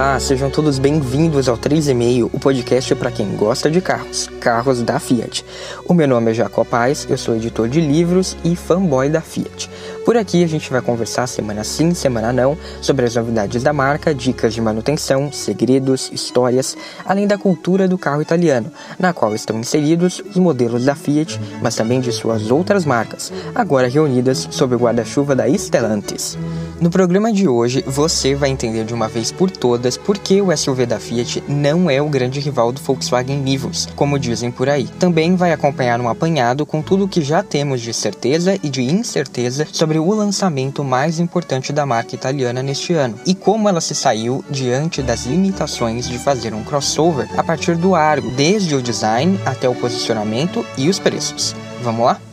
Olá, sejam todos bem-vindos ao 3,5, o podcast para quem gosta de carros, carros da Fiat. O meu nome é Jacob Paz, eu sou editor de livros e fanboy da Fiat. Por aqui a gente vai conversar semana sim, semana não, sobre as novidades da marca, dicas de manutenção, segredos, histórias, além da cultura do carro italiano, na qual estão inseridos os modelos da Fiat, mas também de suas outras marcas, agora reunidas sob o guarda-chuva da Stellantis. No programa de hoje, você vai entender de uma vez por todas por que o SUV da Fiat não é o grande rival do Volkswagen Nivus, como dizem por aí. Também vai acompanhar um apanhado com tudo o que já temos de certeza e de incerteza sobre o lançamento mais importante da marca italiana neste ano e como ela se saiu diante das limitações de fazer um crossover a partir do Argo, desde o design até o posicionamento e os preços. Vamos lá?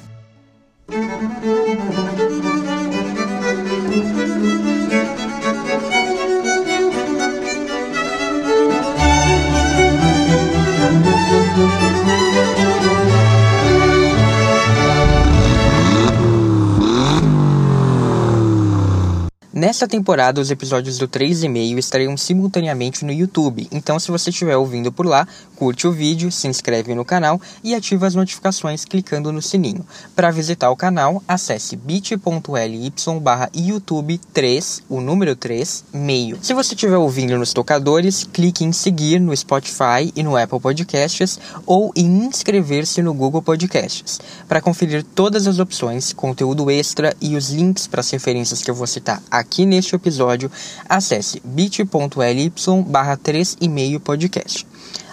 Nesta temporada, os episódios do 3,5 estarão simultaneamente no YouTube, então se você estiver ouvindo por lá, curte o vídeo, se inscreve no canal e ativa as notificações clicando no sininho. Para visitar o canal, acesse bit.ly barra YouTube 3, o número 3, meio. Se você estiver ouvindo nos tocadores, clique em seguir no Spotify e no Apple Podcasts ou em inscrever-se no Google Podcasts. Para conferir todas as opções, conteúdo extra e os links para as referências que eu vou citar aqui aqui neste episódio, acesse bit.ly barra 3,5 podcast.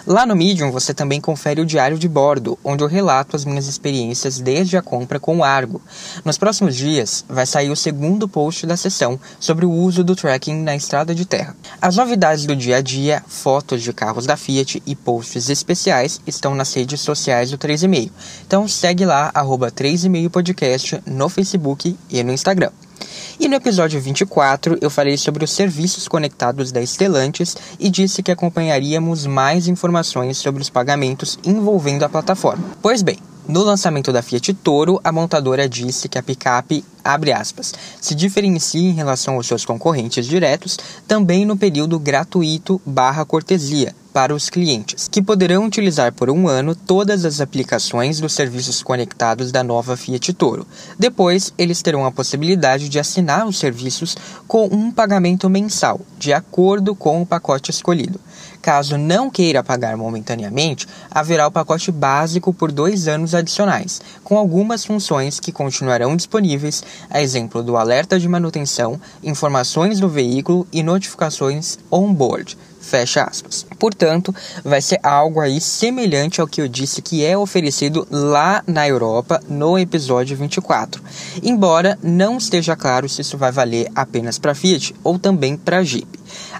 Lá no Medium você também confere o diário de bordo, onde eu relato as minhas experiências desde a compra com o Argo. Nos próximos dias vai sair o segundo post da sessão sobre o uso do tracking na estrada de terra. As novidades do dia a dia, fotos de carros da Fiat e posts especiais estão nas redes sociais do 3,5. Então segue lá, arroba 3,5 podcast no Facebook e no Instagram. E no episódio 24 eu falei sobre os serviços conectados da Stellantis e disse que acompanharíamos mais informações sobre os pagamentos envolvendo a plataforma. Pois bem, no lançamento da Fiat Toro, a montadora disse que a picape, abre aspas, se diferencia em relação aos seus concorrentes diretos também no período gratuito barra cortesia, para os clientes, que poderão utilizar por um ano todas as aplicações dos serviços conectados da nova Fiat Toro. Depois, eles terão a possibilidade de assinar os serviços com um pagamento mensal, de acordo com o pacote escolhido. Caso não queira pagar momentaneamente, haverá o pacote básico por dois anos adicionais, com algumas funções que continuarão disponíveis, a exemplo do alerta de manutenção, informações do veículo e notificações on-board Fecha aspas. Portanto, vai ser algo aí semelhante ao que eu disse que é oferecido lá na Europa no episódio 24. Embora não esteja claro se isso vai valer apenas para Fiat ou também para Jeep.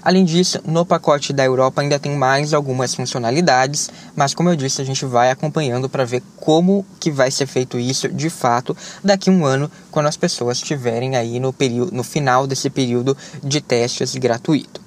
Além disso, no pacote da Europa ainda tem mais algumas funcionalidades, mas como eu disse, a gente vai acompanhando para ver como que vai ser feito isso de fato daqui a um ano, quando as pessoas estiverem aí no no final desse período de testes gratuito.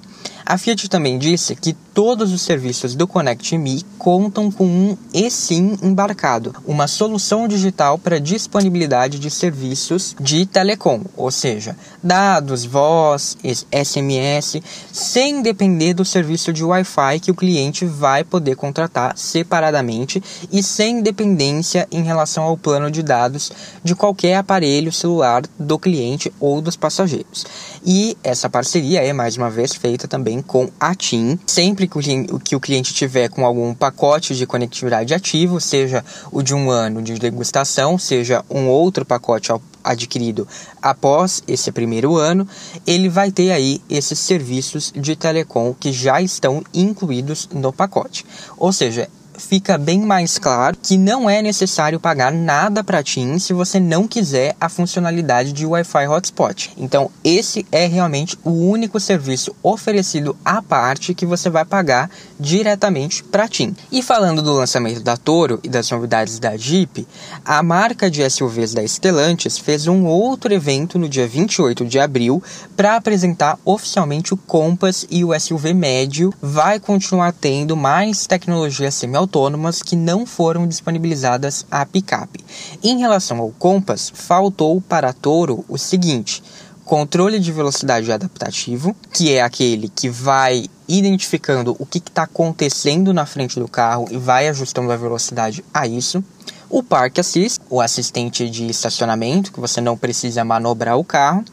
A Fiat também disse que todos os serviços do Connect Me contam com um eSIM embarcado, uma solução digital para disponibilidade de serviços de telecom, ou seja, dados, voz, SMS, sem depender do serviço de Wi-Fi que o cliente vai poder contratar separadamente e sem dependência em relação ao plano de dados de qualquer aparelho celular do cliente ou dos passageiros. E essa parceria é mais uma vez feita também com a TIM, sempre que o cliente tiver com algum pacote de conectividade ativo, seja o de um ano de degustação, seja um outro pacote adquirido após esse primeiro ano, ele vai ter aí esses serviços de telecom que já estão incluídos no pacote. Ou seja, fica bem mais claro que não é necessário pagar nada para a TIM se você não quiser a funcionalidade de Wi-Fi Hotspot. Então, esse é realmente o único serviço oferecido à parte que você vai pagar diretamente para a TIM. E falando do lançamento da Toro e das novidades da Jeep, a marca de SUVs da Stellantis fez um outro evento no dia 28 de abril para apresentar oficialmente o Compass e o SUV médio. Vai continuar tendo mais tecnologia semi autônomas que não foram disponibilizadas à picape. Em relação ao Compass, faltou para a Toro o seguinte: controle de velocidade adaptativo, que é aquele que vai identificando o que está acontecendo na frente do carro e vai ajustando a velocidade a isso. O Park Assist, o assistente de estacionamento, que você não precisa manobrar o carro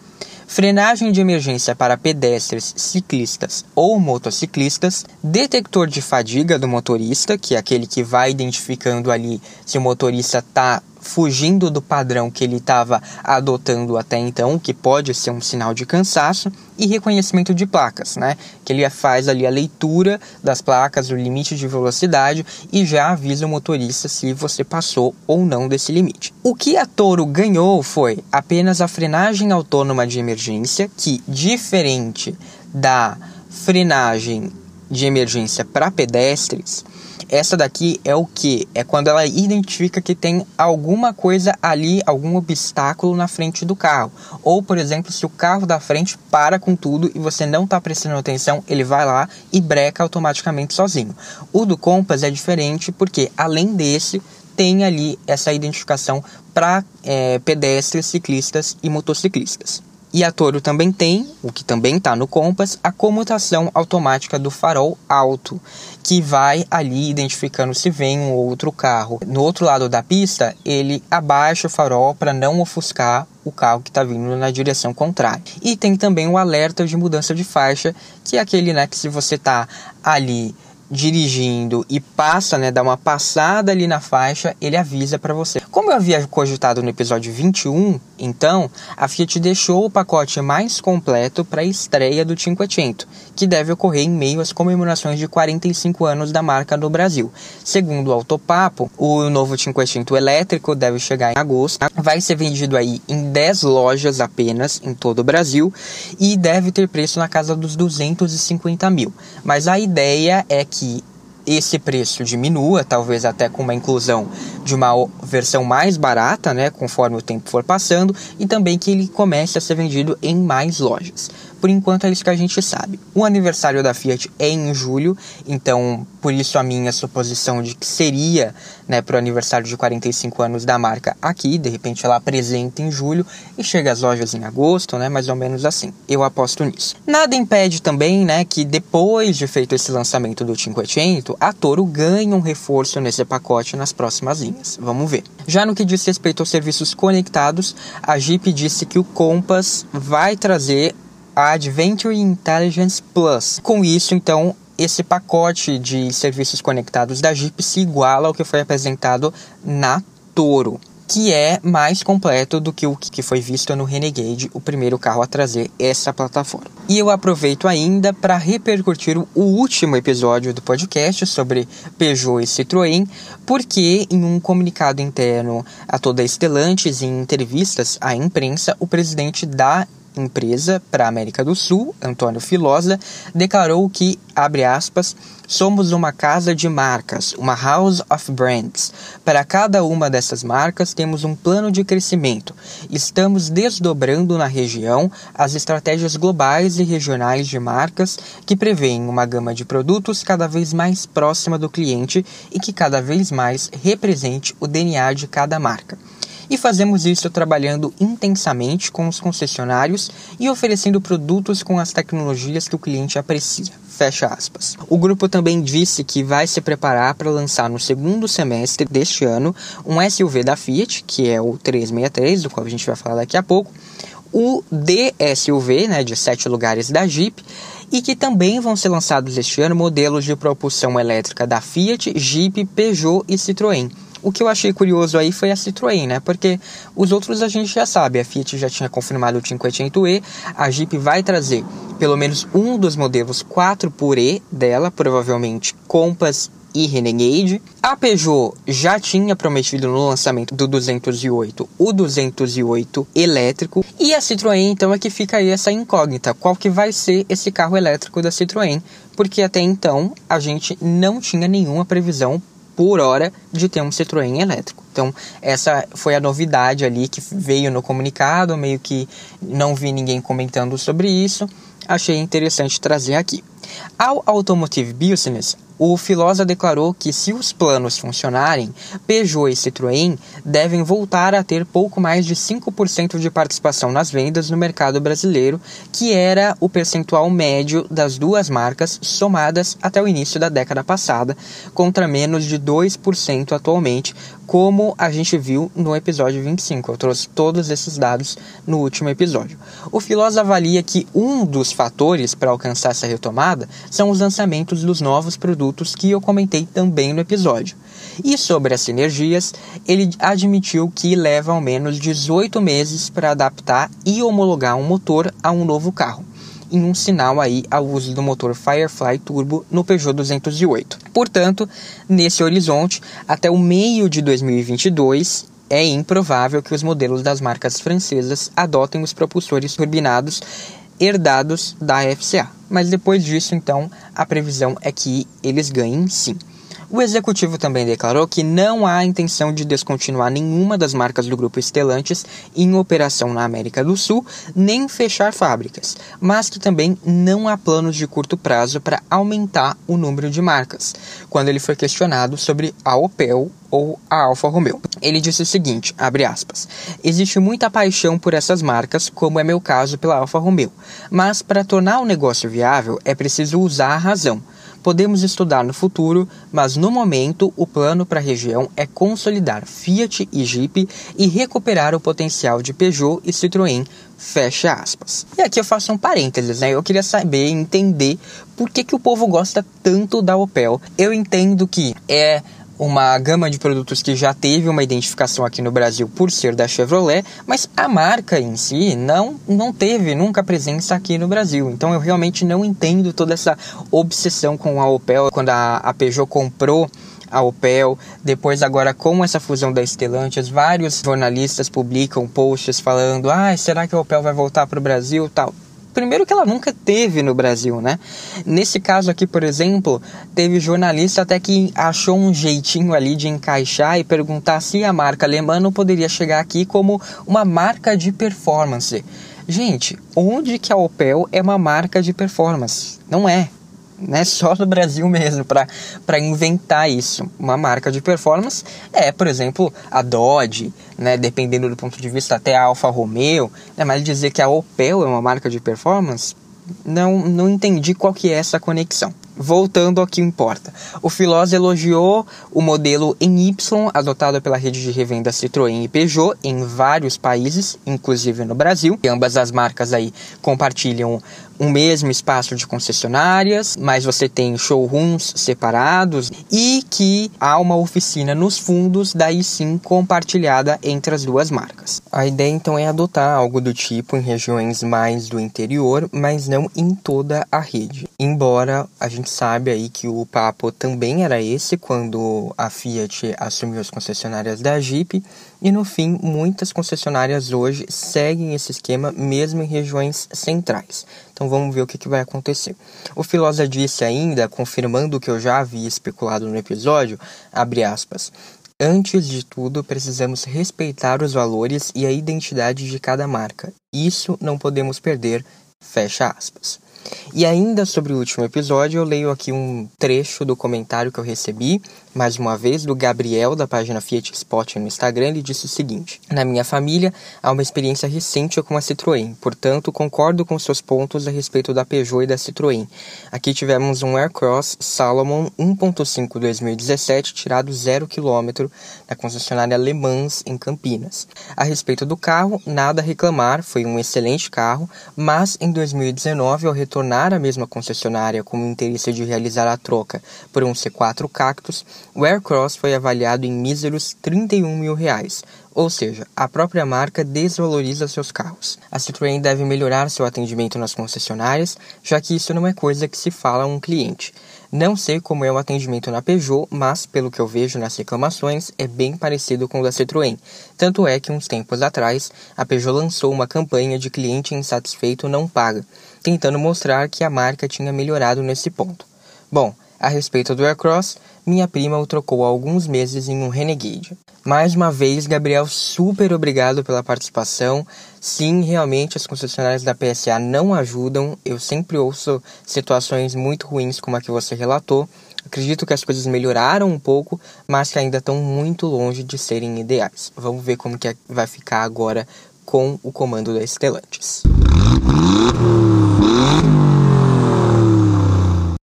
frenagem de emergência para pedestres, ciclistas ou motociclistas, detector de fadiga do motorista, que é aquele que vai identificando ali se o motorista está fugindo do padrão que ele estava adotando até então, que pode ser um sinal de cansaço, e reconhecimento de placas, né? Que ele faz ali a leitura das placas, o limite de velocidade e já avisa o motorista se você passou ou não desse limite. O que a Toro ganhou foi apenas a frenagem autônoma de emergência, que diferente da frenagem de emergência para pedestres, essa daqui é o que? É quando ela identifica que tem alguma coisa ali, algum obstáculo na frente do carro. Ou, por exemplo, se o carro da frente para com tudo e você não está prestando atenção, ele vai lá e breca automaticamente sozinho. O do Compass é diferente porque, além desse, tem ali essa identificação para é, pedestres, ciclistas e motociclistas. E a Toro também tem, o que também está no Compass, a comutação automática do farol alto, que vai ali identificando se vem um outro carro. No outro lado da pista, ele abaixa o farol para não ofuscar o carro que está vindo na direção contrária. E tem também o alerta de mudança de faixa, que é aquele né, que se você está ali dirigindo e passa, né, dá uma passada ali na faixa, ele avisa para você. Como eu havia cogitado no episódio 21, então, a Fiat deixou o pacote mais completo para a estreia do Cinquecento, que deve ocorrer em meio às comemorações de 45 anos da marca no Brasil. Segundo o Autopapo, o novo Cinquecento elétrico deve chegar em agosto, vai ser vendido aí em 10 lojas apenas em todo o Brasil e deve ter preço na casa dos 250 mil. Mas a ideia é que esse preço diminua, talvez até com uma inclusão de uma versão mais barata, né, conforme o tempo for passando, e também que ele comece a ser vendido em mais lojas. Por enquanto é isso que a gente sabe. O aniversário da Fiat é em julho, então por isso a minha suposição de que seria né, para o aniversário de 45 anos da marca aqui, de repente ela apresenta em julho e chega às lojas em agosto, né, mais ou menos assim. Eu aposto nisso. Nada impede também né, que depois de feito esse lançamento do Cinquecento, a Toro ganhe um reforço nesse pacote nas próximas linhas. Vamos ver. Já no que diz respeito aos serviços conectados, a Jeep disse que o Compass vai trazer a Adventure Intelligence Plus. Com isso, então, esse pacote de serviços conectados da Jeep se iguala ao que foi apresentado na Toro, que é mais completo do que o que foi visto no Renegade, o primeiro carro a trazer essa plataforma. E eu aproveito ainda para repercutir o último episódio do podcast sobre Peugeot e Citroën, porque em um comunicado interno a toda a Stellantis em entrevistas à imprensa, o presidente da empresa para a América do Sul, Antônio Filosa, declarou que, abre aspas, somos uma casa de marcas, uma house of brands. Para cada uma dessas marcas temos um plano de crescimento. Estamos desdobrando na região as estratégias globais e regionais de marcas que prevêem uma gama de produtos cada vez mais próxima do cliente e que cada vez mais represente o DNA de cada marca e fazemos isso trabalhando intensamente com os concessionários e oferecendo produtos com as tecnologias que o cliente aprecia. Fecha aspas. O grupo também disse que vai se preparar para lançar no segundo semestre deste ano um SUV da Fiat, que é o 363, do qual a gente vai falar daqui a pouco, o DSUV, né, de sete lugares da Jeep, e que também vão ser lançados este ano modelos de propulsão elétrica da Fiat, Jeep, Peugeot e Citroën. O que eu achei curioso aí foi a Citroën, né? Porque os outros a gente já sabe, a Fiat já tinha confirmado o 500e, a Jeep vai trazer pelo menos um dos modelos 4 por E dela, provavelmente Compass e Renegade. A Peugeot já tinha prometido no lançamento do 208 o 208 elétrico e a Citroën então é que fica aí essa incógnita, qual que vai ser esse carro elétrico da Citroën, porque até então a gente não tinha nenhuma previsão por hora de ter um Citroën elétrico. Então, essa foi a novidade ali que veio no comunicado, meio que não vi ninguém comentando sobre isso. Achei interessante trazer aqui. Ao Automotive Business, o Filosa declarou que se os planos funcionarem, Peugeot e Citroën devem voltar a ter pouco mais de 5% de participação nas vendas no mercado brasileiro, que era o percentual médio das duas marcas somadas até o início da década passada, contra menos de 2% atualmente, como a gente viu no episódio 25. Eu trouxe todos esses dados no último episódio. O Filosa avalia que um dos fatores para alcançar essa retomada são os lançamentos dos novos produtos que eu comentei também no episódio. E sobre as sinergias, ele admitiu que leva ao menos 18 meses para adaptar e homologar um motor a um novo carro em um sinal aí ao uso do motor Firefly Turbo no Peugeot 208. Portanto, nesse horizonte, até o meio de 2022, é improvável que os modelos das marcas francesas adotem os propulsores turbinados herdados da FCA. Mas depois disso, então, a previsão é que eles ganhem sim. O executivo também declarou que não há intenção de descontinuar nenhuma das marcas do grupo Stellantis em operação na América do Sul, nem fechar fábricas, mas que também não há planos de curto prazo para aumentar o número de marcas. Quando ele foi questionado sobre a Opel ou a Alfa Romeo. Ele disse o seguinte, aspas: "Existe muita paixão por essas marcas, como é meu caso pela Alfa Romeo, mas para tornar o negócio viável é preciso usar a razão podemos estudar no futuro, mas no momento o plano para a região é consolidar Fiat e Jeep e recuperar o potencial de Peugeot e Citroën. Fecha aspas. E aqui eu faço um parênteses, né? Eu queria saber, entender por que, que o povo gosta tanto da Opel. Eu entendo que é uma gama de produtos que já teve uma identificação aqui no Brasil por ser da Chevrolet, mas a marca em si não, não teve nunca presença aqui no Brasil. Então eu realmente não entendo toda essa obsessão com a Opel. Quando a, a Peugeot comprou a Opel. Depois, agora, com essa fusão da Stellantis, vários jornalistas publicam posts falando: ah, será que a Opel vai voltar para o Brasil? tal primeiro que ela nunca teve no Brasil, né? Nesse caso aqui, por exemplo, teve jornalista até que achou um jeitinho ali de encaixar e perguntar se a marca alemã não poderia chegar aqui como uma marca de performance. Gente, onde que a Opel é uma marca de performance? Não é né, só no Brasil mesmo para inventar isso. Uma marca de performance é, por exemplo, a Dodge, né, dependendo do ponto de vista até a Alfa Romeo, né, mas dizer que a Opel é uma marca de performance, não, não entendi qual que é essa conexão. Voltando ao que importa. O Filosa elogiou o modelo em Y adotado pela rede de revenda Citroën e Peugeot em vários países, inclusive no Brasil. E ambas as marcas aí compartilham um mesmo espaço de concessionárias, mas você tem showrooms separados e que há uma oficina nos fundos, daí sim compartilhada entre as duas marcas. A ideia então é adotar algo do tipo em regiões mais do interior, mas não em toda a rede. Embora a gente sabe aí que o papo também era esse quando a Fiat assumiu as concessionárias da Jeep e no fim muitas concessionárias hoje seguem esse esquema mesmo em regiões centrais. Então vamos ver o que, que vai acontecer. O Filosa disse ainda, confirmando o que eu já havia especulado no episódio, abre aspas, Antes de tudo, precisamos respeitar os valores e a identidade de cada marca. Isso não podemos perder. Fecha aspas. E ainda sobre o último episódio, eu leio aqui um trecho do comentário que eu recebi, mais uma vez, do Gabriel, da página Fiat Spot no Instagram. Ele disse o seguinte: Na minha família, há uma experiência recente com a Citroën, portanto, concordo com seus pontos a respeito da Peugeot e da Citroën. Aqui tivemos um Aircross Salomon 1.5 2017, tirado 0 km da concessionária Le Mans, em Campinas. A respeito do carro, nada a reclamar, foi um excelente carro, mas em 2019, ao retornar à mesma concessionária com o interesse de realizar a troca por um C4 Cactus, o Aircross foi avaliado em míseros 31 mil reais, ou seja, a própria marca desvaloriza seus carros. A Citroën deve melhorar seu atendimento nas concessionárias, já que isso não é coisa que se fala a um cliente. Não sei como é o atendimento na Peugeot, mas pelo que eu vejo nas reclamações é bem parecido com o da Citroën. Tanto é que uns tempos atrás a Peugeot lançou uma campanha de cliente insatisfeito não paga, tentando mostrar que a marca tinha melhorado nesse ponto. Bom, a respeito do Aircross, minha prima o trocou há alguns meses em um Renegade. Mais uma vez, Gabriel, super obrigado pela participação. Sim, realmente as concessionárias da PSA não ajudam. Eu sempre ouço situações muito ruins como a que você relatou. Acredito que as coisas melhoraram um pouco, mas que ainda estão muito longe de serem ideais. Vamos ver como que vai ficar agora com o comando da Stellantis.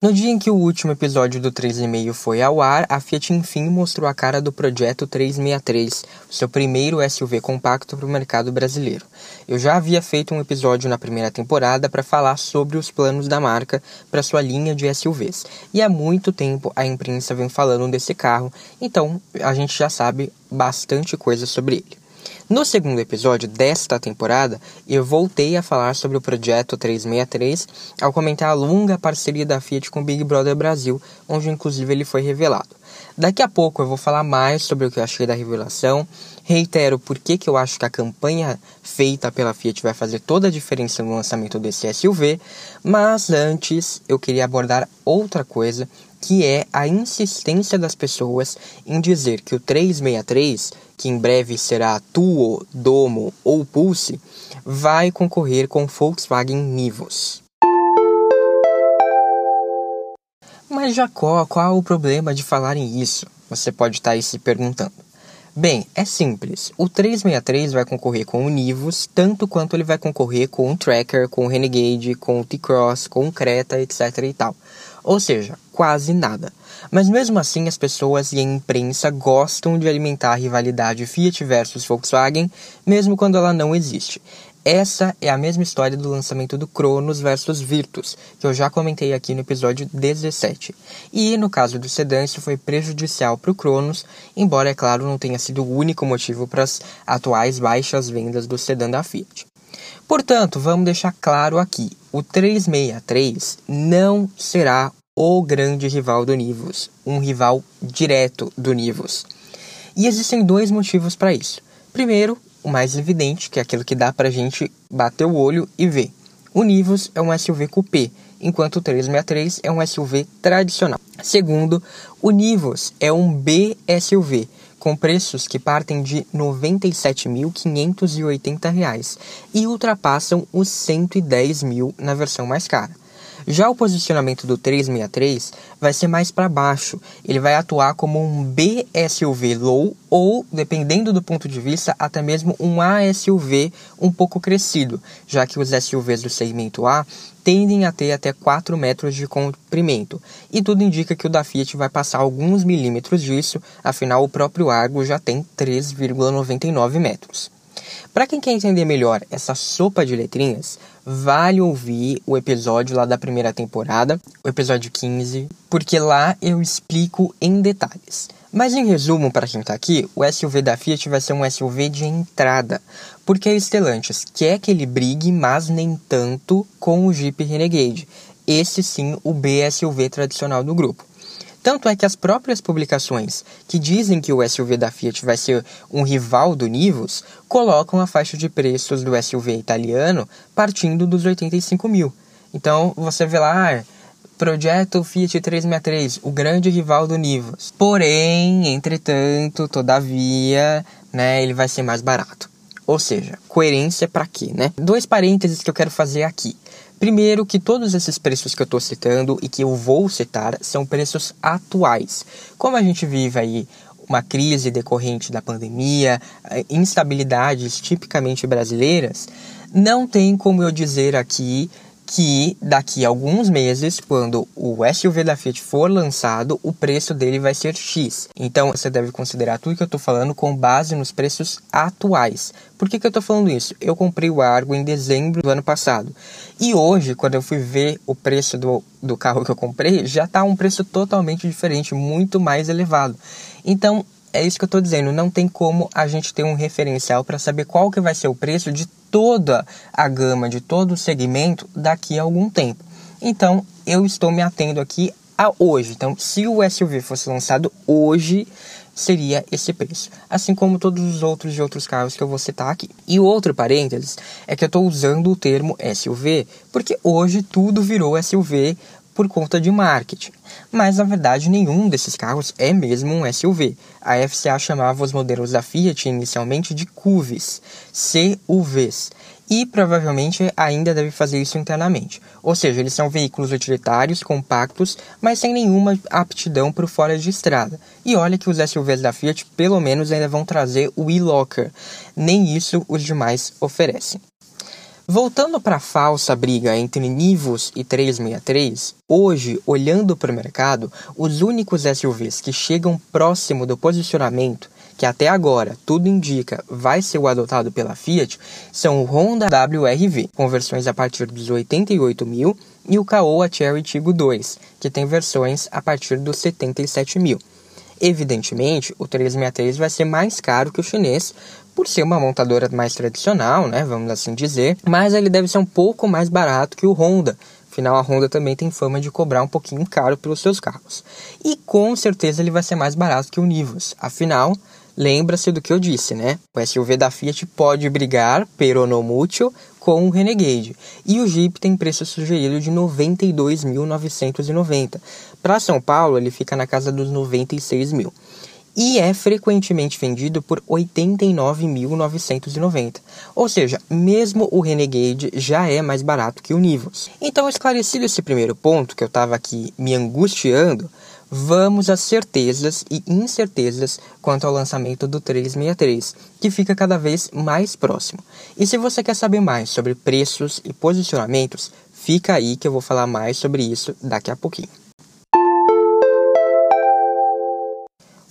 No dia em que o último episódio do 3,5 foi ao ar, a Fiat enfim mostrou a cara do projeto 363, seu primeiro SUV compacto para o mercado brasileiro. Eu já havia feito um episódio na primeira temporada para falar sobre os planos da marca para sua linha de SUVs, e há muito tempo a imprensa vem falando desse carro, então a gente já sabe bastante coisa sobre ele. No segundo episódio desta temporada, eu voltei a falar sobre o projeto 363 ao comentar a longa parceria da Fiat com o Big Brother Brasil, onde inclusive ele foi revelado. Daqui a pouco eu vou falar mais sobre o que eu achei da revelação, reitero por que, que eu acho que a campanha feita pela Fiat vai fazer toda a diferença no lançamento desse SUV, mas antes eu queria abordar outra coisa que é a insistência das pessoas em dizer que o 363 que em breve será Tuo, Domo ou Pulse, vai concorrer com Volkswagen Nivus. Mas Jacó, qual o problema de falarem isso? Você pode estar aí se perguntando. Bem, é simples. O 363 vai concorrer com o Nivus, tanto quanto ele vai concorrer com o Tracker, com o Renegade, com o T-Cross, com o Creta, etc e tal. Ou seja, quase nada. Mas mesmo assim, as pessoas e a imprensa gostam de alimentar a rivalidade Fiat versus Volkswagen, mesmo quando ela não existe. Essa é a mesma história do lançamento do Cronos versus Virtus, que eu já comentei aqui no episódio 17. E no caso do sedã, isso foi prejudicial para o Cronos, embora, é claro, não tenha sido o único motivo para as atuais baixas vendas do sedã da Fiat. Portanto, vamos deixar claro aqui: o 363 não será o grande rival do Nivus, um rival direto do Nivus. E existem dois motivos para isso. Primeiro, o mais evidente, que é aquilo que dá para a gente bater o olho e ver. O Nivus é um SUV coupé, enquanto o 363 é um SUV tradicional. Segundo, o Nivus é um B-SUV, com preços que partem de R$ 97.580 e ultrapassam os R$ 110 mil na versão mais cara. Já o posicionamento do 363 vai ser mais para baixo. Ele vai atuar como um BSUV low ou, dependendo do ponto de vista, até mesmo um ASUV um pouco crescido, já que os SUVs do segmento A tendem a ter até 4 metros de comprimento, e tudo indica que o da Fiat vai passar alguns milímetros disso, afinal o próprio Argo já tem 3,99 metros. Para quem quer entender melhor essa sopa de letrinhas, vale ouvir o episódio lá da primeira temporada, o episódio 15, porque lá eu explico em detalhes. Mas em resumo, para quem está aqui, o SUV da Fiat vai ser um SUV de entrada, porque a Stellantis quer que ele brigue, mas nem tanto com o Jeep Renegade. Esse sim, o BSUV tradicional do grupo. Tanto é que as próprias publicações que dizem que o SUV da Fiat vai ser um rival do Nivus colocam a faixa de preços do SUV italiano partindo dos 85 mil. Então você vê lá, ah, projeto Fiat 363, o grande rival do Nivus. Porém, entretanto, todavia, né, ele vai ser mais barato. Ou seja, coerência para quê, né? Dois parênteses que eu quero fazer aqui. Primeiro, que todos esses preços que eu estou citando e que eu vou citar são preços atuais. Como a gente vive aí uma crise decorrente da pandemia, eh, instabilidades tipicamente brasileiras, não tem como eu dizer aqui que daqui a alguns meses, quando o SUV da Fiat for lançado, o preço dele vai ser X. Então você deve considerar tudo que eu estou falando com base nos preços atuais. Por que, que eu estou falando isso? Eu comprei o Argo em dezembro do ano passado. E hoje, quando eu fui ver o preço do, do carro que eu comprei, já está um preço totalmente diferente, muito mais elevado. Então, é isso que eu estou dizendo, não tem como a gente ter um referencial para saber qual que vai ser o preço de toda a gama, de todo o segmento daqui a algum tempo. Então, eu estou me atendo aqui a hoje. Então, se o SUV fosse lançado hoje, seria esse preço. Assim como todos os outros de outros carros que eu vou citar aqui. E outro parênteses é que eu estou usando o termo SUV porque hoje tudo virou SUV por conta de marketing. Mas na verdade nenhum desses carros é mesmo um SUV. A FCA chamava os modelos da Fiat inicialmente de CUVs, CUVs. e provavelmente ainda deve fazer isso internamente. Ou seja, eles são veículos utilitários, compactos, mas sem nenhuma aptidão para o fora de estrada. E olha que os SUVs da Fiat pelo menos ainda vão trazer o e-locker. Nem isso os demais oferecem. Voltando para a falsa briga entre Nivus e 363, hoje, olhando para o mercado, os únicos SUVs que chegam próximo do posicionamento, que até agora tudo indica vai ser o adotado pela Fiat, são o Honda WRV, com versões a partir dos 88 mil, e o Caoa Cherry Tiggo 2, que tem versões a partir dos 77 mil. Evidentemente, o 363 vai ser mais caro que o chinês, por ser uma montadora mais tradicional, né, vamos assim dizer, mas ele deve ser um pouco mais barato que o Honda. Afinal, a Honda também tem fama de cobrar um pouquinho caro pelos seus carros. E com certeza ele vai ser mais barato que o Nivus. Afinal, lembra-se do que eu disse, né? O SUV da Fiat pode brigar, pero no mucho, com o Renegade. E o Jeep tem preço sugerido de 92.990. Para São Paulo, ele fica na casa dos 96 mil e é frequentemente vendido por 89.990. Ou seja, mesmo o Renegade já é mais barato que o Nivus. Então, esclarecido esse primeiro ponto que eu estava aqui me angustiando, vamos às certezas e incertezas quanto ao lançamento do 363, que fica cada vez mais próximo. E se você quer saber mais sobre preços e posicionamentos, fica aí que eu vou falar mais sobre isso daqui a pouquinho.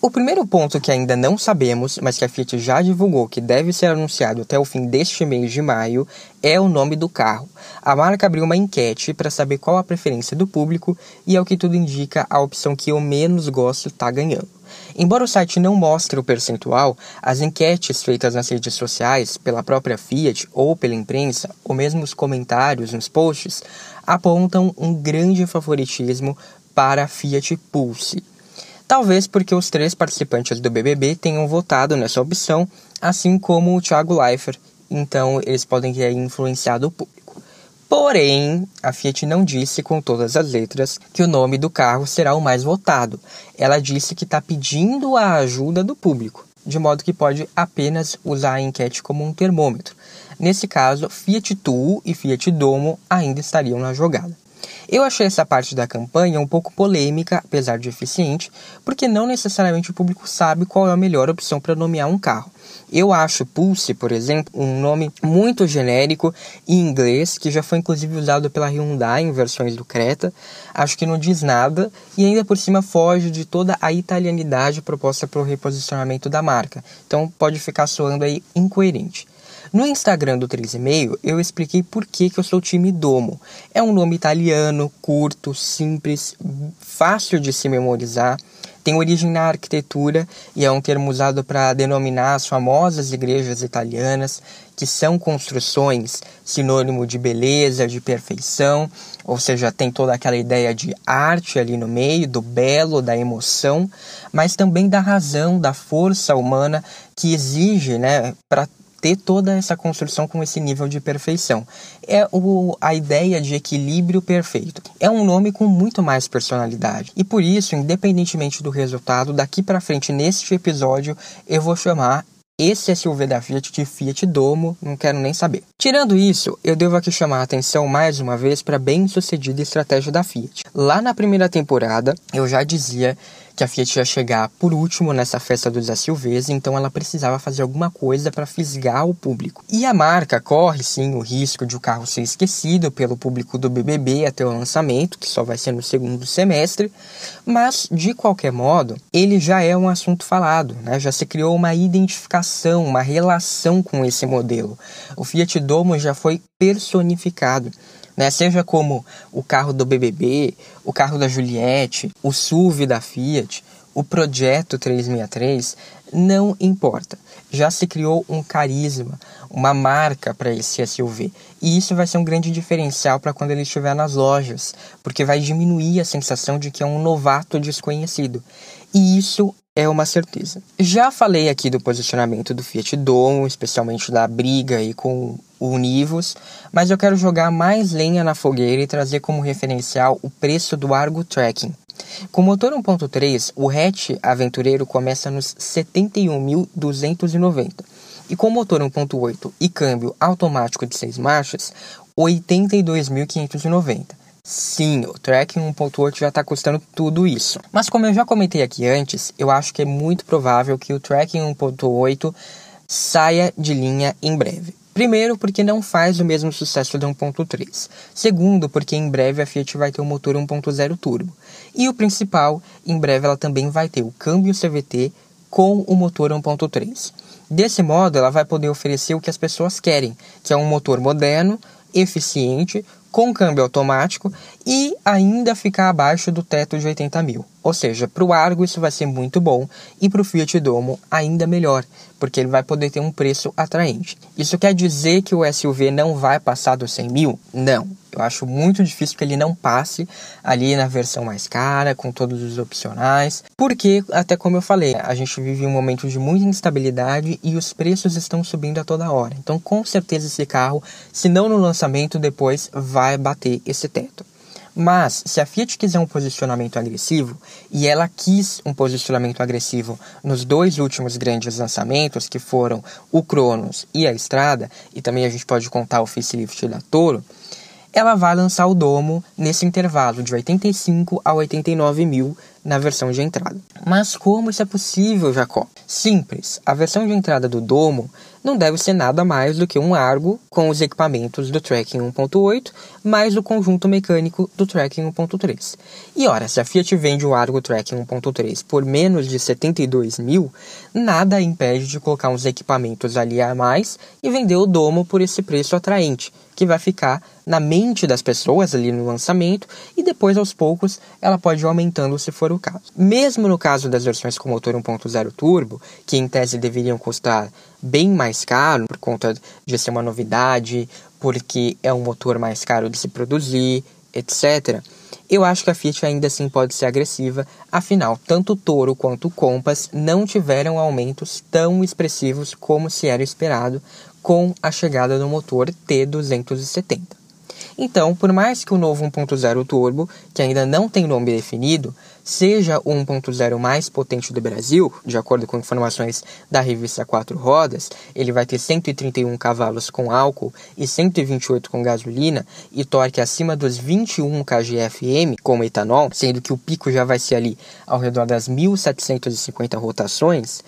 O primeiro ponto que ainda não sabemos, mas que a Fiat já divulgou que deve ser anunciado até o fim deste mês de maio, é o nome do carro. A marca abriu uma enquete para saber qual a preferência do público e, ao que tudo indica, a opção que eu menos gosto está ganhando. Embora o site não mostre o percentual, as enquetes feitas nas redes sociais, pela própria Fiat ou pela imprensa, ou mesmo os comentários nos posts, apontam um grande favoritismo para a Fiat Pulse. Talvez porque os três participantes do BBB tenham votado nessa opção, assim como o Thiago Leifert, então eles podem ter influenciado o público. Porém, a Fiat não disse com todas as letras que o nome do carro será o mais votado. Ela disse que está pedindo a ajuda do público, de modo que pode apenas usar a enquete como um termômetro. Nesse caso, Fiat Tuo e Fiat Domo ainda estariam na jogada. Eu achei essa parte da campanha um pouco polêmica, apesar de eficiente, porque não necessariamente o público sabe qual é a melhor opção para nomear um carro. Eu acho Pulse, por exemplo, um nome muito genérico em inglês, que já foi inclusive usado pela Hyundai em versões do Creta. Acho que não diz nada e ainda por cima foge de toda a italianidade proposta para o reposicionamento da marca. Então pode ficar soando aí incoerente. No Instagram do 3,5 eu expliquei por que, que eu sou time Domo. É um nome italiano, curto, simples, fácil de se memorizar, tem origem na arquitetura e é um termo usado para denominar as famosas igrejas italianas, que são construções sinônimo de beleza, de perfeição, ou seja, tem toda aquela ideia de arte ali no meio, do belo, da emoção, mas também da razão, da força humana que exige, né, para ter toda essa construção com esse nível de perfeição. É o, a ideia de equilíbrio perfeito. É um nome com muito mais personalidade. E por isso, independentemente do resultado, daqui para frente neste episódio eu vou chamar esse SUV da Fiat de Fiat Domo, não quero nem saber. Tirando isso, eu devo aqui chamar a atenção mais uma vez para a bem-sucedida estratégia da Fiat. Lá na primeira temporada, eu já dizia que a Fiat ia chegar por último nessa festa dos SUVs, então ela precisava fazer alguma coisa para fisgar o público. E a marca corre sim o risco de o carro ser esquecido pelo público do BBB até o lançamento, que só vai ser no segundo semestre, mas de qualquer modo, ele já é um assunto falado, né? já se criou uma identificação, uma relação com esse modelo. O Fiat Domo já foi personificado né? Seja como o carro do BBB, o carro da Juliette, o SUV da Fiat, o Projeto 363, não importa. Já se criou um carisma, uma marca para esse SUV. E isso vai ser um grande diferencial para quando ele estiver nas lojas, porque vai diminuir a sensação de que é um novato desconhecido. E isso é uma certeza. Já falei aqui do posicionamento do Fiat Domo, especialmente da briga aí com o Univos, mas eu quero jogar mais lenha na fogueira e trazer como referencial o preço do Argo Tracking. Com motor 1.3, o hatch aventureiro começa nos 71.290 e com motor 1.8 e câmbio automático de 6 marchas, 82.590. Sim, o Tracking 1.8 já está custando tudo isso. Mas como eu já comentei aqui antes, eu acho que é muito provável que o Tracking 1.8 saia de linha em breve. Primeiro, porque não faz o mesmo sucesso do 1.3. Segundo, porque em breve a Fiat vai ter o motor 1.0 turbo. E o principal, em breve ela também vai ter o câmbio CVT com o motor 1.3. Desse modo, ela vai poder oferecer o que as pessoas querem, que é um motor moderno, eficiente, com câmbio automático e ainda ficar abaixo do teto de 80 mil. Ou seja, para o Argo isso vai ser muito bom e para o Fiat Domo ainda melhor, porque ele vai poder ter um preço atraente. Isso quer dizer que o SUV não vai passar dos 100 mil? Não. Eu acho muito difícil que ele não passe ali na versão mais cara, com todos os opcionais, porque, até como eu falei, a gente vive um momento de muita instabilidade e os preços estão subindo a toda hora. Então, com certeza, esse carro, se não no lançamento, depois vai bater esse teto. Mas, se a Fiat quiser um posicionamento agressivo, e ela quis um posicionamento agressivo nos dois últimos grandes lançamentos, que foram o Cronos e a Estrada, e também a gente pode contar o facelift da Toro, ela vai lançar o Domo nesse intervalo de 85 a 89 mil na versão de entrada. Mas como isso é possível, Jacó? Simples. A versão de entrada do Domo não deve ser nada mais do que um Argo com os equipamentos do Tracking 1.8 mais o conjunto mecânico do Tracking 1.3. E ora, se a Fiat vende o Argo Tracking 1.3 por menos de 72 mil, nada impede de colocar uns equipamentos ali a mais e vender o Domo por esse preço atraente, que vai ficar na mente das pessoas ali no lançamento e depois aos poucos ela pode ir aumentando se for o caso. Mesmo no caso das versões com motor 1.0 turbo, que em tese deveriam custar bem mais caro por conta de ser uma novidade, porque é um motor mais caro de se produzir, etc. Eu acho que a Fiat ainda assim pode ser agressiva, afinal, tanto o Toro quanto o Compass não tiveram aumentos tão expressivos como se era esperado com a chegada do motor T270. Então, por mais que o novo 1.0 turbo, que ainda não tem nome definido, seja o 1.0 mais potente do Brasil, de acordo com informações da revista Quatro Rodas, ele vai ter 131 cavalos com álcool e 128 com gasolina e torque acima dos 21 kgfm com etanol, sendo que o pico já vai ser ali ao redor das 1.750 rotações.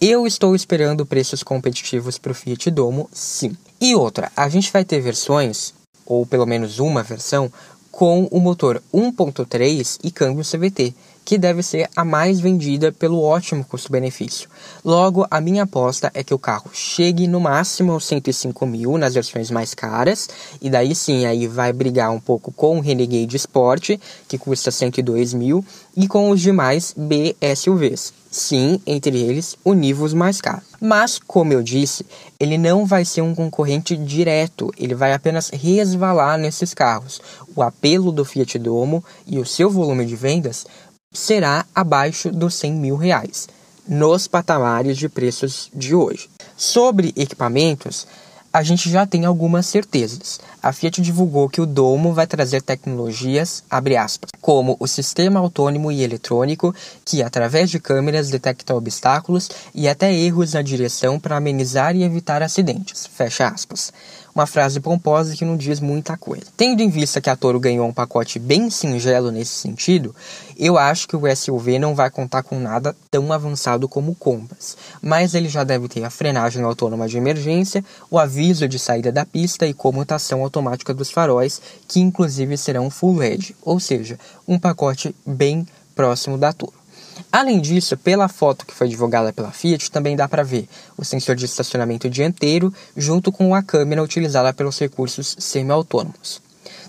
Eu estou esperando preços competitivos para o Fiat Domo, sim. E outra, a gente vai ter versões ou pelo menos uma versão, com o motor 1.3 e câmbio CVT, que deve ser a mais vendida pelo ótimo custo-benefício. Logo, a minha aposta é que o carro chegue no máximo aos 105 mil nas versões mais caras, e daí sim aí vai brigar um pouco com o Renegade Sport, que custa 102 mil, e com os demais BSUVs. Sim, entre eles, o Nivus mais caro. Mas, como eu disse, ele não vai ser um concorrente direto, ele vai apenas resvalar nesses carros. O apelo do Fiat Domo e o seu volume de vendas será abaixo dos 100 mil reais, nos patamares de preços de hoje. Sobre equipamentos, a gente já tem algumas certezas. A Fiat divulgou que o Domo vai trazer tecnologias, aspas, como o sistema autônomo e eletrônico, que através de câmeras detecta obstáculos e até erros na direção para amenizar e evitar acidentes, fecha aspas uma frase pomposa que não diz muita coisa. Tendo em vista que a Toro ganhou um pacote bem singelo nesse sentido, eu acho que o SUV não vai contar com nada tão avançado como o Compass, mas ele já deve ter a frenagem autônoma de emergência, o aviso de saída da pista e comutação automática dos faróis, que inclusive serão full LED, ou seja, um pacote bem próximo da Toro. Além disso, pela foto que foi divulgada pela Fiat, também dá para ver o sensor de estacionamento dianteiro junto com a câmera utilizada pelos recursos semi-autônomos.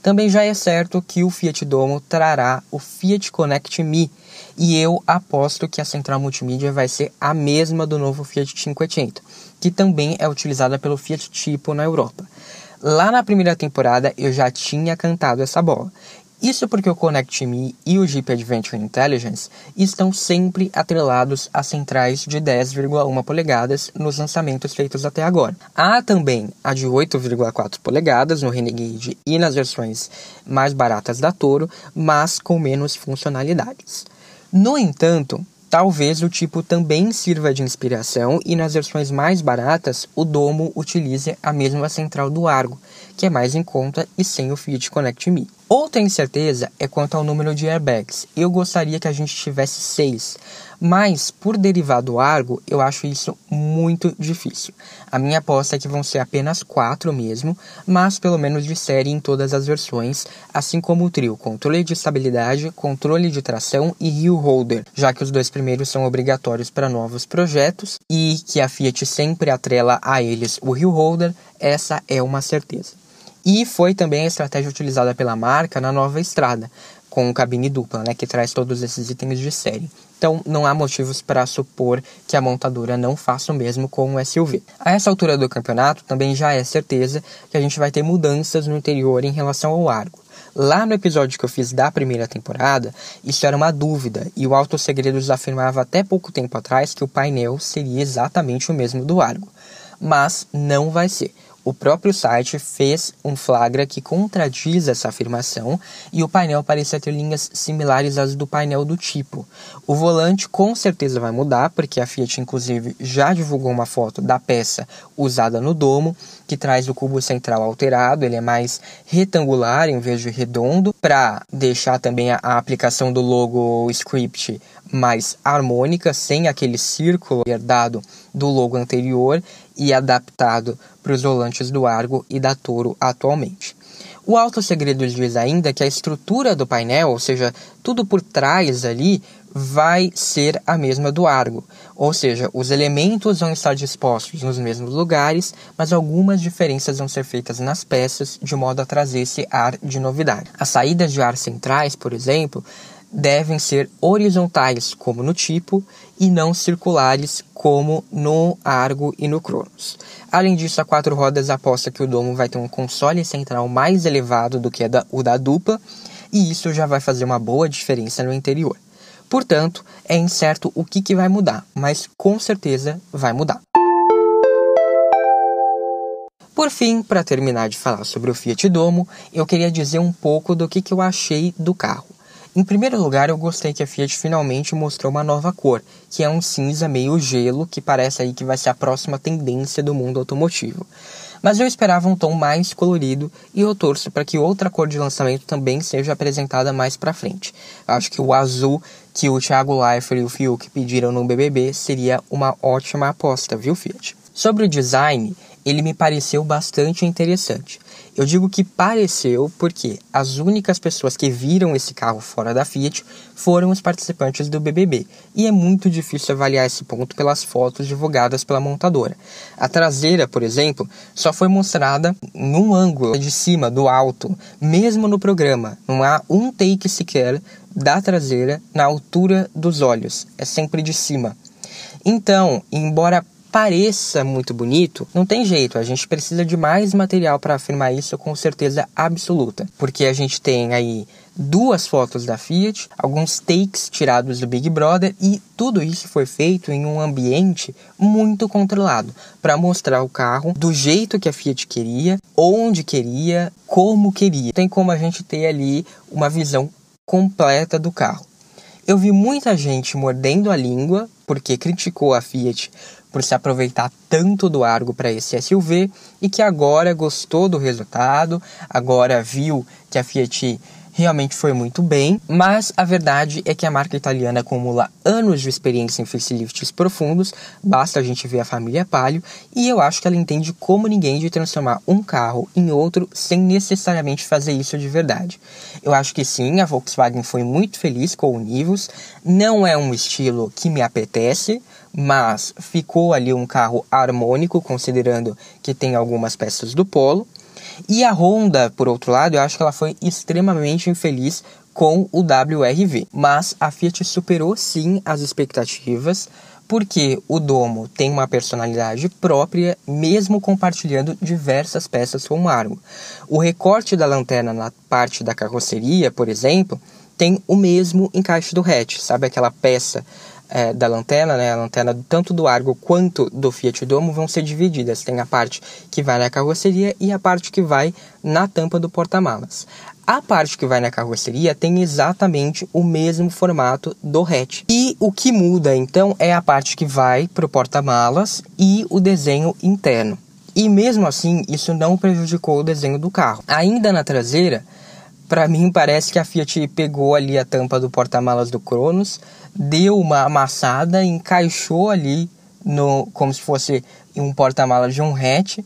Também já é certo que o Fiat Domo trará o Fiat Connect Me, e eu aposto que a central multimídia vai ser a mesma do novo Fiat 580, que também é utilizada pelo Fiat Tipo na Europa. Lá na primeira temporada eu já tinha cantado essa bola, isso porque o Connect Me e o Jeep Adventure Intelligence estão sempre atrelados a centrais de 10,1 polegadas nos lançamentos feitos até agora. Há também a de 8,4 polegadas no Renegade e nas versões mais baratas da Toro, mas com menos funcionalidades. No entanto, Talvez o tipo também sirva de inspiração e nas versões mais baratas o domo utilize a mesma central do Argo, que é mais em conta e sem o Fiat Connect Me. Outra incerteza é quanto ao número de airbags. Eu gostaria que a gente tivesse seis, mas por derivar do Argo, eu acho isso muito difícil. A minha aposta é que vão ser apenas quatro mesmo, mas pelo menos de série em todas as versões, assim como o trio controle de estabilidade, controle de tração e Hill Holder, já que os dois primeiros são obrigatórios para novos projetos e que a Fiat sempre atrela a eles o Hill Holder, essa é uma certeza. E foi também a estratégia utilizada pela marca na nova estrada, com cabine dupla, né, que traz todos esses itens de série. Então, não há motivos para supor que a montadora não faça o mesmo com o SUV. A essa altura do campeonato, também já é certeza que a gente vai ter mudanças no interior em relação ao Argo. Lá no episódio que eu fiz da primeira temporada, isso era uma dúvida, e o Auto Segredos afirmava até pouco tempo atrás que o painel seria exatamente o mesmo do Argo. Mas não vai ser. O próprio site fez um flagra que contradiz essa afirmação e o painel parecia ter linhas similares às do painel do tipo. O volante com certeza vai mudar, porque a Fiat inclusive já divulgou uma foto da peça usada no domo, que traz o cubo central alterado, ele é mais retangular em vez de redondo, para deixar também a, a aplicação do logo script mais harmônica, sem aquele círculo herdado do logo anterior e adaptado para os volantes do Argo e da Toro atualmente. O Alto Segredo diz ainda que a estrutura do painel, ou seja, tudo por trás ali, vai ser a mesma do Argo. Ou seja, os elementos vão estar dispostos nos mesmos lugares, mas algumas diferenças vão ser feitas nas peças de modo a trazer esse ar de novidade. As saídas de ar centrais, por exemplo, devem ser horizontais, como no tipo, e não circulares, como no Argo e no Cronos. Além disso, a quatro rodas aposta que o domo vai ter um console central mais elevado do que o da dupla, e isso já vai fazer uma boa diferença no interior. Portanto, é incerto o que, que vai mudar, mas com certeza vai mudar. Por fim, para terminar de falar sobre o Fiat Domo, eu queria dizer um pouco do que, que eu achei do carro. Em primeiro lugar, eu gostei que a Fiat finalmente mostrou uma nova cor, que é um cinza meio gelo, que parece aí que vai ser a próxima tendência do mundo automotivo. Mas eu esperava um tom mais colorido e eu torço para que outra cor de lançamento também seja apresentada mais para frente. Acho que o azul que o Thiago Leifert e o Fiuk pediram no BBB seria uma ótima aposta, viu, Fiat? Sobre o design, ele me pareceu bastante interessante. Eu digo que pareceu porque as únicas pessoas que viram esse carro fora da Fiat foram os participantes do BBB, e é muito difícil avaliar esse ponto pelas fotos divulgadas pela montadora. A traseira, por exemplo, só foi mostrada num ângulo de cima, do alto, mesmo no programa. Não há um take sequer da traseira na altura dos olhos, é sempre de cima. Então, embora pareça muito bonito, não tem jeito, a gente precisa de mais material para afirmar isso com certeza absoluta, porque a gente tem aí duas fotos da Fiat, alguns takes tirados do Big Brother e tudo isso foi feito em um ambiente muito controlado para mostrar o carro do jeito que a Fiat queria, onde queria, como queria. Tem como a gente ter ali uma visão completa do carro. Eu vi muita gente mordendo a língua porque criticou a Fiat por se aproveitar tanto do Argo para esse SUV e que agora gostou do resultado, agora viu que a Fiat realmente foi muito bem, mas a verdade é que a marca italiana acumula anos de experiência em facelifts profundos, basta a gente ver a família Palio, e eu acho que ela entende como ninguém de transformar um carro em outro sem necessariamente fazer isso de verdade. Eu acho que sim, a Volkswagen foi muito feliz com o Nivus, não é um estilo que me apetece, mas ficou ali um carro harmônico, considerando que tem algumas peças do Polo. E a Honda, por outro lado, eu acho que ela foi extremamente infeliz com o WRV. Mas a Fiat superou sim as expectativas, porque o domo tem uma personalidade própria, mesmo compartilhando diversas peças com o Argo. O recorte da lanterna na parte da carroceria, por exemplo, tem o mesmo encaixe do hatch, sabe aquela peça é, da lanterna, né, a lanterna tanto do Argo quanto do Fiat Domo vão ser divididas. Tem a parte que vai na carroceria e a parte que vai na tampa do porta-malas. A parte que vai na carroceria tem exatamente o mesmo formato do hatch. E o que muda então é a parte que vai para o porta-malas e o desenho interno. E mesmo assim, isso não prejudicou o desenho do carro. Ainda na traseira, para mim parece que a Fiat pegou ali a tampa do porta-malas do Cronos, deu uma amassada, encaixou ali no como se fosse um porta-malas de um hatch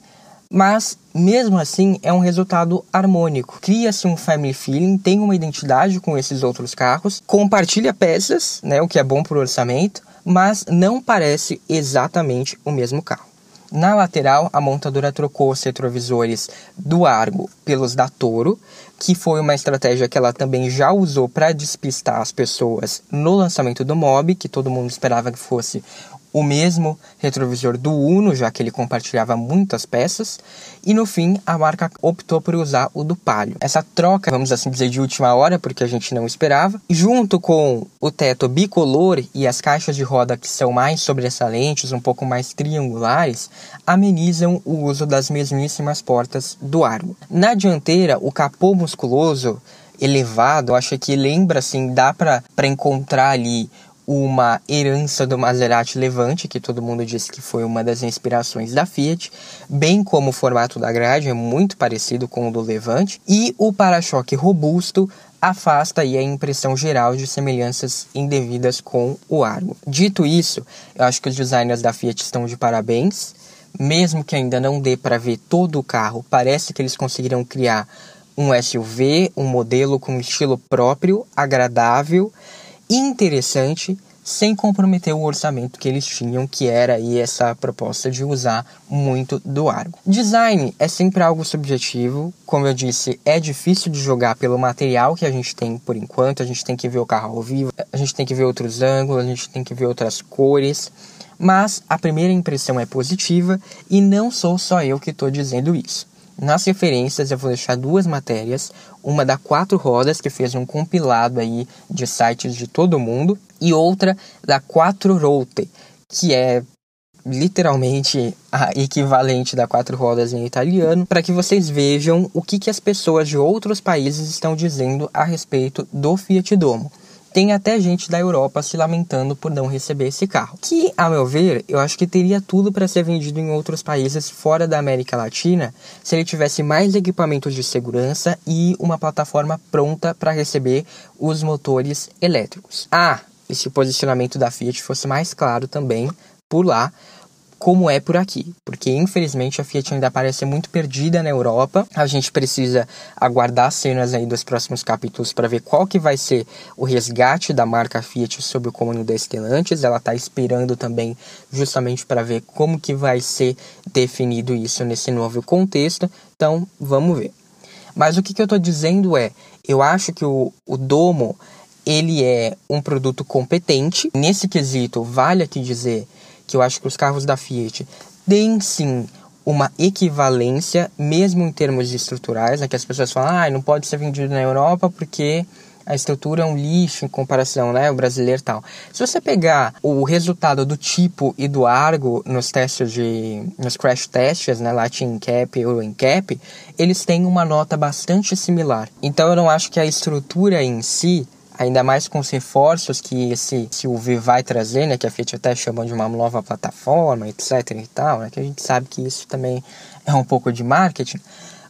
mas mesmo assim é um resultado harmônico. Cria-se um family feeling, tem uma identidade com esses outros carros, compartilha peças, né, o que é bom para o orçamento, mas não parece exatamente o mesmo carro. Na lateral, a montadora trocou os retrovisores do Argo pelos da Toro, que foi uma estratégia que ela também já usou para despistar as pessoas no lançamento do Mob, que todo mundo esperava que fosse o mesmo retrovisor do Uno, já que ele compartilhava muitas peças, e no fim a marca optou por usar o do Palio. Essa troca, vamos assim dizer, de última hora, porque a gente não esperava, junto com o teto bicolor e as caixas de roda que são mais sobressalentes, um pouco mais triangulares, amenizam o uso das mesmíssimas portas do Argo. Na dianteira, o capô musculoso elevado, eu acho que lembra assim, dá para encontrar ali uma herança do Maserati Levante, que todo mundo disse que foi uma das inspirações da Fiat, bem como o formato da grade é muito parecido com o do Levante, e o para-choque robusto afasta aí a impressão geral de semelhanças indevidas com o Argo. Dito isso, eu acho que os designers da Fiat estão de parabéns, mesmo que ainda não dê para ver todo o carro, parece que eles conseguiram criar um SUV, um modelo com estilo próprio, agradável interessante sem comprometer o orçamento que eles tinham, que era aí essa proposta de usar muito do Argo. Design é sempre algo subjetivo, como eu disse, é difícil de jogar pelo material que a gente tem por enquanto, a gente tem que ver o carro ao vivo, a gente tem que ver outros ângulos, a gente tem que ver outras cores, mas a primeira impressão é positiva e não sou só eu que estou dizendo isso. Nas referências eu vou deixar duas matérias, uma da Quatro Rodas, que fez um compilado aí de sites de todo mundo, e outra da Quatro Rote, que é literalmente a equivalente da quatro rodas em italiano, para que vocês vejam o que, que as pessoas de outros países estão dizendo a respeito do Fiat Domo. Tem até gente da Europa se lamentando por não receber esse carro. Que, a meu ver, eu acho que teria tudo para ser vendido em outros países fora da América Latina se ele tivesse mais equipamentos de segurança e uma plataforma pronta para receber os motores elétricos. Ah, e se o posicionamento da Fiat fosse mais claro também por lá, como é por aqui, porque infelizmente a Fiat ainda parece muito perdida na Europa. A gente precisa aguardar cenas aí dos próximos capítulos para ver qual que vai ser o resgate da marca Fiat sobre o comando da Stellantis. Ela está esperando também justamente para ver como que vai ser definido isso nesse novo contexto. Então, vamos ver. Mas o que, que eu estou dizendo é, eu acho que o, o Domo ele é um produto competente. Nesse quesito, vale aqui dizer que eu acho que os carros da Fiat têm sim uma equivalência, mesmo em termos estruturais, né, que as pessoas falam, ah, não pode ser vendido na Europa porque a estrutura é um lixo em comparação, né, o brasileiro tal. Se você pegar o resultado do tipo e do Argo nos testes de, nos crash tests, né, Latin Cap e Euro Cap, eles têm uma nota bastante similar. Então eu não acho que a estrutura em si ainda mais com os reforços que esse, esse vai trazer, né, que a Fiat até chama de uma nova plataforma, etc e tal, né, que a gente sabe que isso também é um pouco de marketing,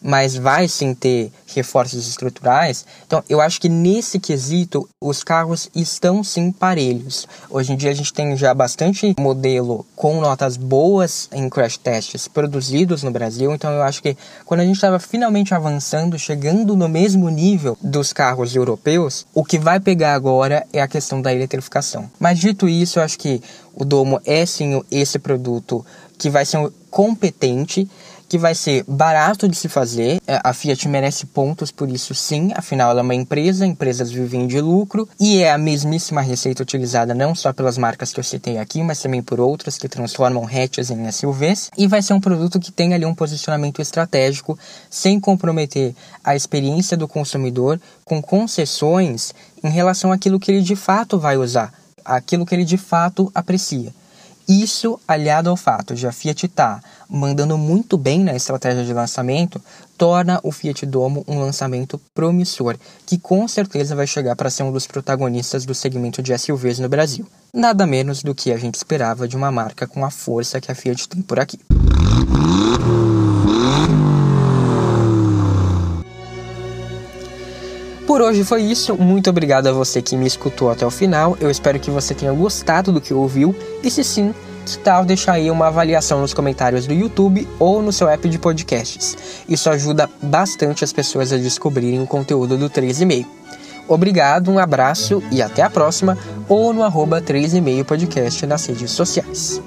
mas vai sim ter reforços estruturais. Então, eu acho que nesse quesito os carros estão sim parelhos. Hoje em dia a gente tem já bastante modelo com notas boas em crash tests produzidos no Brasil, então eu acho que quando a gente estava finalmente avançando, chegando no mesmo nível dos carros europeus, o que vai pegar agora é a questão da eletrificação. Mas dito isso, eu acho que o Domo é sim esse produto que vai ser competente que vai ser barato de se fazer. É, a Fiat merece pontos por isso, sim. Afinal, ela é uma empresa, empresas vivem de lucro e é a mesmíssima receita utilizada não só pelas marcas que eu citei aqui, mas também por outras que transformam hatches em SUVs. E vai ser um produto que tem ali um posicionamento estratégico, sem comprometer a experiência do consumidor, com concessões em relação àquilo que ele de fato vai usar, aquilo que ele de fato aprecia. Isso, aliado ao fato de a Fiat estar tá mandando muito bem na estratégia de lançamento, torna o Fiat Domo um lançamento promissor, que com certeza vai chegar para ser um dos protagonistas do segmento de SUVs no Brasil. Nada menos do que a gente esperava de uma marca com a força que a Fiat tem por aqui. Por hoje foi isso. Muito obrigado a você que me escutou até o final. Eu espero que você tenha gostado do que ouviu. E se sim, que tal deixar aí uma avaliação nos comentários do YouTube ou no seu app de podcasts? Isso ajuda bastante as pessoas a descobrirem o conteúdo do 3,5. Obrigado, um abraço e até a próxima, ou no arroba 3,5 podcast nas redes sociais.